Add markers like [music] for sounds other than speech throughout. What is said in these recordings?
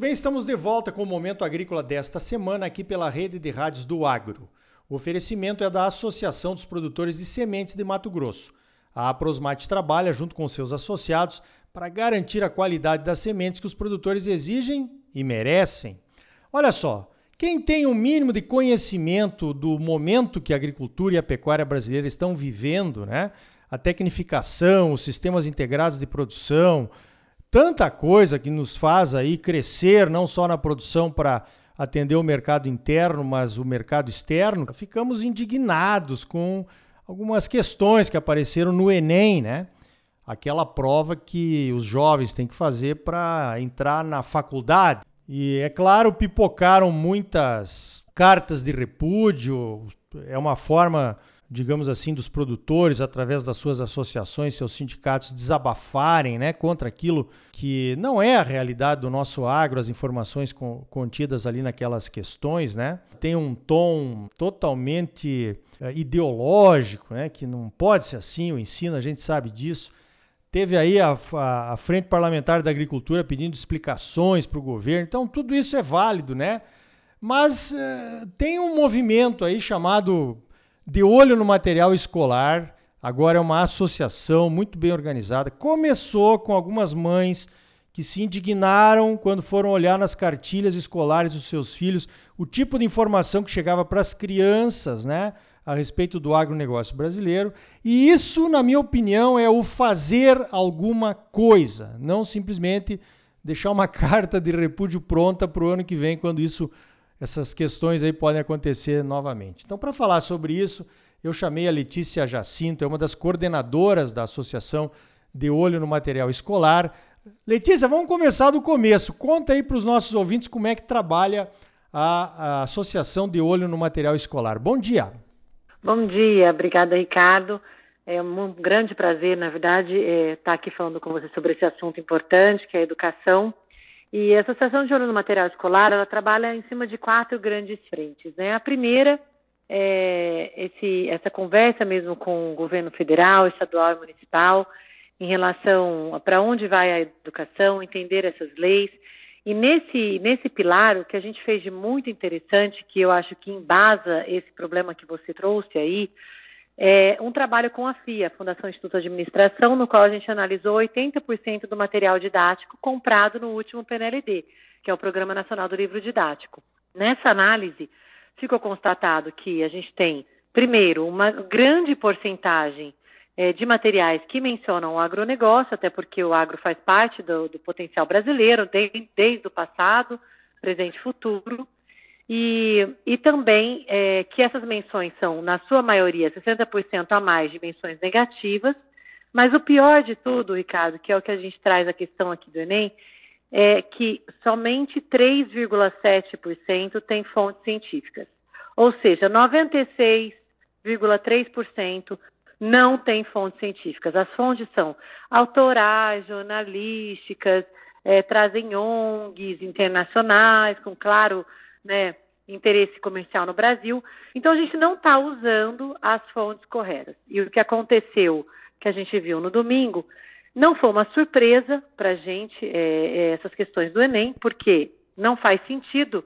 bem, estamos de volta com o Momento Agrícola desta semana aqui pela rede de rádios do Agro. O oferecimento é da Associação dos Produtores de Sementes de Mato Grosso. A Aprosmate trabalha junto com seus associados para garantir a qualidade das sementes que os produtores exigem e merecem. Olha só, quem tem o um mínimo de conhecimento do momento que a agricultura e a pecuária brasileira estão vivendo, né? A tecnificação, os sistemas integrados de produção, tanta coisa que nos faz aí crescer, não só na produção para atender o mercado interno, mas o mercado externo, ficamos indignados com algumas questões que apareceram no Enem, né? Aquela prova que os jovens têm que fazer para entrar na faculdade. E é claro, pipocaram muitas cartas de repúdio, é uma forma digamos assim, dos produtores, através das suas associações, seus sindicatos, desabafarem né, contra aquilo que não é a realidade do nosso agro, as informações contidas ali naquelas questões, né? Tem um tom totalmente é, ideológico, né, que não pode ser assim, o ensino, a gente sabe disso. Teve aí a, a, a Frente Parlamentar da Agricultura pedindo explicações para o governo, então tudo isso é válido, né? Mas uh, tem um movimento aí chamado de olho no material escolar, agora é uma associação muito bem organizada. Começou com algumas mães que se indignaram quando foram olhar nas cartilhas escolares dos seus filhos o tipo de informação que chegava para as crianças, né? A respeito do agronegócio brasileiro. E isso, na minha opinião, é o fazer alguma coisa, não simplesmente deixar uma [laughs] carta de repúdio pronta para o ano que vem, quando isso essas questões aí podem acontecer novamente. Então, para falar sobre isso, eu chamei a Letícia Jacinto, é uma das coordenadoras da Associação De Olho no Material Escolar. Letícia, vamos começar do começo. Conta aí para os nossos ouvintes como é que trabalha a, a Associação De Olho no Material Escolar. Bom dia. Bom dia, obrigada, Ricardo. É um grande prazer, na verdade, é, estar aqui falando com você sobre esse assunto importante, que é a educação. E a Associação de Ouro no Material Escolar, ela trabalha em cima de quatro grandes frentes. Né? A primeira é esse, essa conversa mesmo com o governo federal, estadual e municipal em relação para onde vai a educação, entender essas leis. E nesse, nesse pilar, o que a gente fez de muito interessante, que eu acho que embasa esse problema que você trouxe aí, é, um trabalho com a FIA, Fundação Instituto de Administração, no qual a gente analisou 80% do material didático comprado no último PNLD, que é o Programa Nacional do Livro Didático. Nessa análise, ficou constatado que a gente tem, primeiro, uma grande porcentagem é, de materiais que mencionam o agronegócio, até porque o agro faz parte do, do potencial brasileiro, desde, desde o passado, presente e futuro. E, e também é, que essas menções são, na sua maioria, 60% a mais de menções negativas, mas o pior de tudo, Ricardo, que é o que a gente traz a questão aqui do Enem, é que somente 3,7% tem fontes científicas. Ou seja, 96,3% não tem fontes científicas. As fontes são autorais, jornalísticas, é, trazem ONGs internacionais, com, claro, né, interesse comercial no Brasil. Então a gente não está usando as fontes corretas. E o que aconteceu, que a gente viu no domingo, não foi uma surpresa para a gente é, é, essas questões do Enem, porque não faz sentido.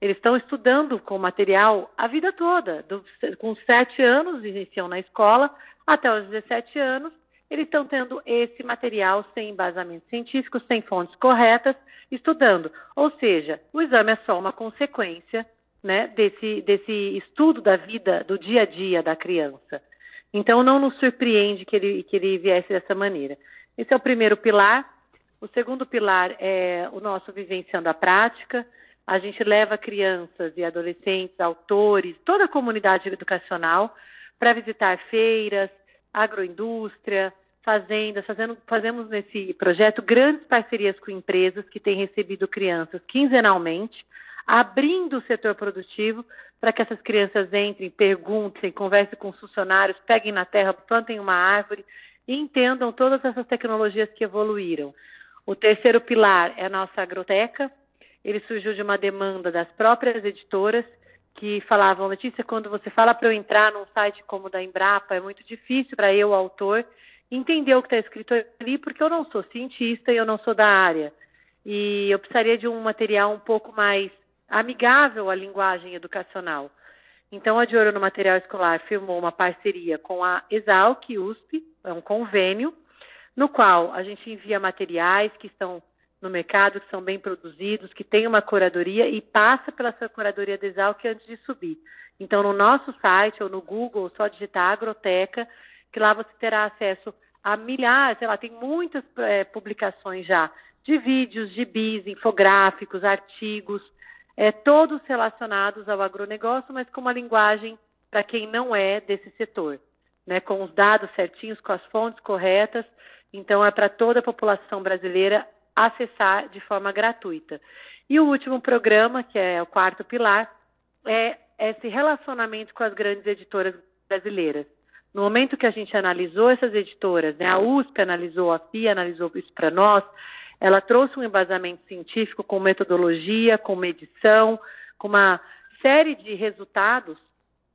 Eles estão estudando com material a vida toda, do, com sete anos, iniciam na escola, até os 17 anos, eles estão tendo esse material sem embasamento científico, sem fontes corretas, estudando. Ou seja, o exame é só uma consequência né, desse, desse estudo da vida, do dia a dia da criança. Então, não nos surpreende que ele, que ele viesse dessa maneira. Esse é o primeiro pilar. O segundo pilar é o nosso vivenciando a prática. A gente leva crianças e adolescentes, autores, toda a comunidade educacional para visitar feiras, agroindústria, fazendas, fazendo, fazemos nesse projeto grandes parcerias com empresas que têm recebido crianças quinzenalmente, abrindo o setor produtivo para que essas crianças entrem, perguntem, conversem com os funcionários, peguem na terra, plantem uma árvore e entendam todas essas tecnologias que evoluíram. O terceiro pilar é a nossa agroteca. Ele surgiu de uma demanda das próprias editoras que falavam, Letícia, quando você fala para eu entrar num site como o da Embrapa, é muito difícil para eu, autor, entender o que está escrito ali, porque eu não sou cientista e eu não sou da área. e eu precisaria de um material um pouco mais amigável à linguagem educacional. Então, a De Ouro no Material Escolar firmou uma parceria com a Exalc USP, é um convênio, no qual a gente envia materiais que estão no mercado, que são bem produzidos, que tem uma curadoria e passa pela sua curadoria da Exalc antes de subir. Então, no nosso site ou no Google, só digitar Agroteca, que lá você terá acesso a milhares, sei lá, tem muitas é, publicações já de vídeos, de bis, infográficos, artigos, é, todos relacionados ao agronegócio, mas com uma linguagem para quem não é desse setor, né, com os dados certinhos, com as fontes corretas. Então, é para toda a população brasileira acessar de forma gratuita. E o último programa, que é o quarto pilar, é esse relacionamento com as grandes editoras brasileiras. No momento que a gente analisou essas editoras, né, a USP analisou, a FIA analisou isso para nós, ela trouxe um embasamento científico com metodologia, com medição, com uma série de resultados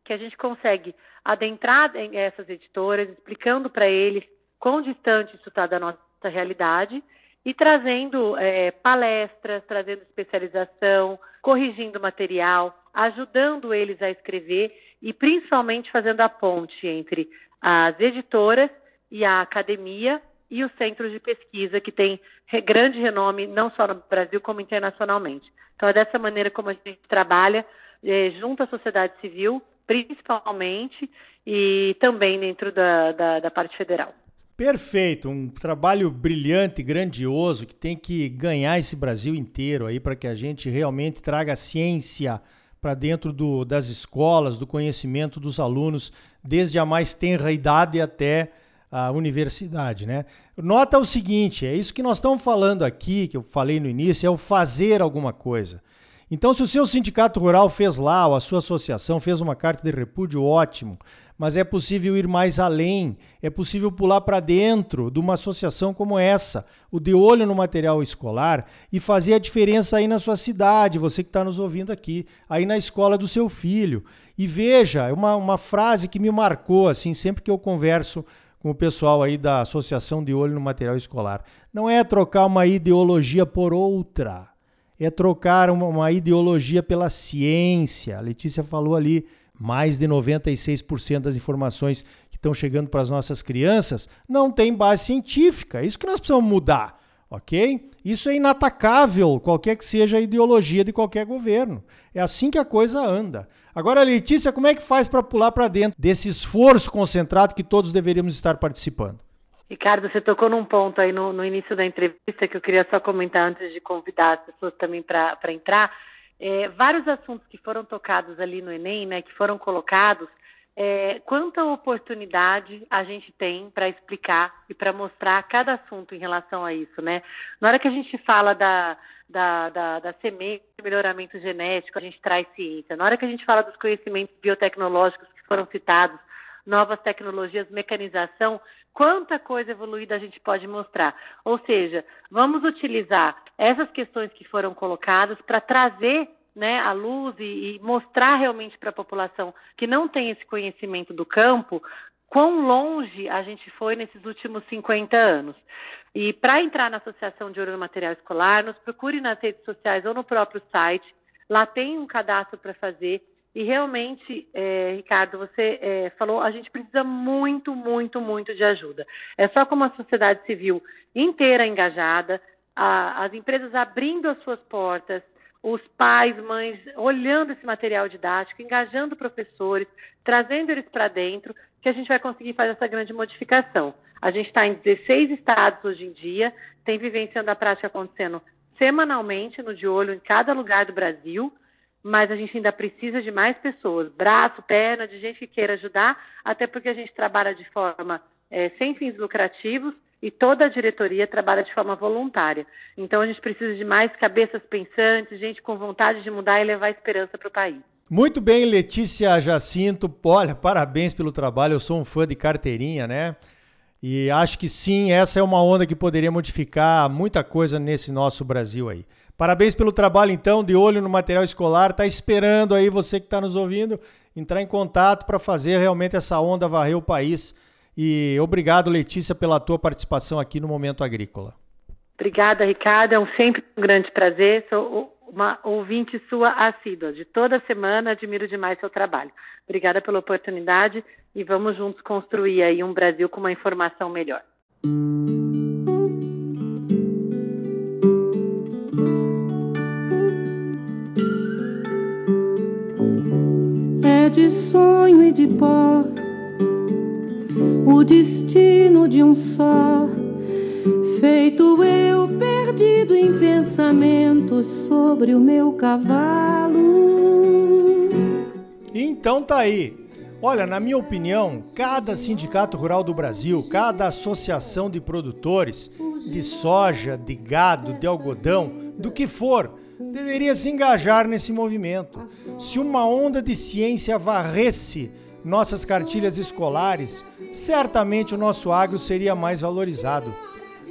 que a gente consegue adentrar em essas editoras, explicando para eles quão distante isso está da nossa realidade e trazendo é, palestras, trazendo especialização, corrigindo material, ajudando eles a escrever e principalmente fazendo a ponte entre as editoras e a academia e os centros de pesquisa que têm grande renome não só no Brasil como internacionalmente. Então é dessa maneira como a gente trabalha é, junto à sociedade civil, principalmente, e também dentro da, da, da parte federal. Perfeito, um trabalho brilhante, grandioso, que tem que ganhar esse Brasil inteiro aí para que a gente realmente traga a ciência para dentro do, das escolas, do conhecimento dos alunos, desde a mais tenra idade até a universidade, né? Nota o seguinte, é isso que nós estamos falando aqui, que eu falei no início, é o fazer alguma coisa. Então, se o seu sindicato rural fez lá, ou a sua associação fez uma carta de repúdio, ótimo. Mas é possível ir mais além, é possível pular para dentro de uma associação como essa, o De Olho no Material Escolar, e fazer a diferença aí na sua cidade, você que está nos ouvindo aqui, aí na escola do seu filho. E veja, é uma, uma frase que me marcou, assim, sempre que eu converso com o pessoal aí da Associação de Olho no Material Escolar. Não é trocar uma ideologia por outra, é trocar uma, uma ideologia pela ciência. A Letícia falou ali, mais de 96% das informações que estão chegando para as nossas crianças não tem base científica. É isso que nós precisamos mudar, ok? Isso é inatacável, qualquer que seja a ideologia de qualquer governo. É assim que a coisa anda. Agora, Letícia, como é que faz para pular para dentro desse esforço concentrado que todos deveríamos estar participando? Ricardo, você tocou num ponto aí no, no início da entrevista que eu queria só comentar antes de convidar as pessoas também para entrar. É, vários assuntos que foram tocados ali no Enem, né, que foram colocados, é, quanta oportunidade a gente tem para explicar e para mostrar cada assunto em relação a isso, né? Na hora que a gente fala da, da, da, da semente, melhoramento genético, a gente traz ciência. Na hora que a gente fala dos conhecimentos biotecnológicos que foram citados, novas tecnologias, mecanização, quanta coisa evoluída a gente pode mostrar. Ou seja, vamos utilizar essas questões que foram colocadas para trazer né, luz e, e mostrar realmente para a população que não tem esse conhecimento do campo quão longe a gente foi nesses últimos 50 anos. E para entrar na Associação de Ouro no Material Escolar, nos procure nas redes sociais ou no próprio site. Lá tem um cadastro para fazer. E realmente, é, Ricardo, você é, falou, a gente precisa muito, muito, muito de ajuda. É só com uma sociedade civil inteira engajada, a, as empresas abrindo as suas portas, os pais, mães, olhando esse material didático, engajando professores, trazendo eles para dentro, que a gente vai conseguir fazer essa grande modificação. A gente está em 16 estados hoje em dia, tem vivenciando a prática acontecendo semanalmente no de olho em cada lugar do Brasil, mas a gente ainda precisa de mais pessoas, braço, perna, de gente que queira ajudar, até porque a gente trabalha de forma é, sem fins lucrativos e toda a diretoria trabalha de forma voluntária. Então a gente precisa de mais cabeças pensantes, gente com vontade de mudar e levar esperança para o país. Muito bem, Letícia Jacinto. Olha, parabéns pelo trabalho. Eu sou um fã de carteirinha, né? E acho que sim, essa é uma onda que poderia modificar muita coisa nesse nosso Brasil aí. Parabéns pelo trabalho, então, de olho no material escolar. Tá esperando aí você que está nos ouvindo entrar em contato para fazer realmente essa onda varrer o país. E obrigado, Letícia, pela tua participação aqui no Momento Agrícola. Obrigada, Ricardo. É um sempre um grande prazer. Sou uma ouvinte sua assídua. De toda semana, admiro demais seu trabalho. Obrigada pela oportunidade e vamos juntos construir aí um Brasil com uma informação melhor. É de sonho e de pó o destino de um só feito eu perdido em pensamentos sobre o meu cavalo. Então tá aí. Olha, na minha opinião, cada sindicato rural do Brasil, cada associação de produtores de soja, de gado, de algodão, do que for, deveria se engajar nesse movimento. Se uma onda de ciência varresse nossas cartilhas escolares, certamente o nosso agro seria mais valorizado.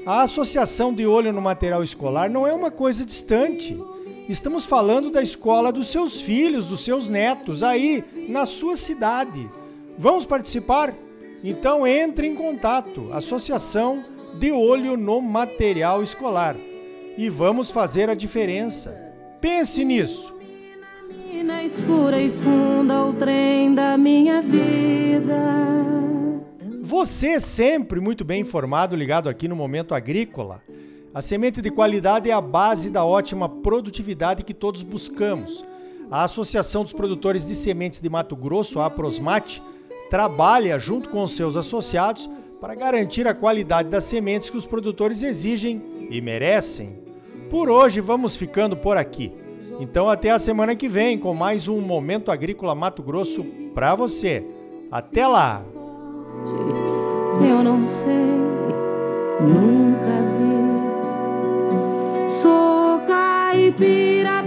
A associação de olho no material escolar não é uma coisa distante. Estamos falando da escola dos seus filhos, dos seus netos, aí na sua cidade. Vamos participar? Então entre em contato, Associação de Olho no Material Escolar. E vamos fazer a diferença. Pense nisso. Escura e funda o trem da minha vida. Você sempre muito bem informado, ligado aqui no Momento Agrícola. A semente de qualidade é a base da ótima produtividade que todos buscamos. A Associação dos Produtores de Sementes de Mato Grosso, a Aprosmate, trabalha junto com os seus associados para garantir a qualidade das sementes que os produtores exigem e merecem. Por hoje vamos ficando por aqui. Então até a semana que vem com mais um Momento Agrícola Mato Grosso para você. Até lá! Eu não sei, nunca vi. Sou caipira,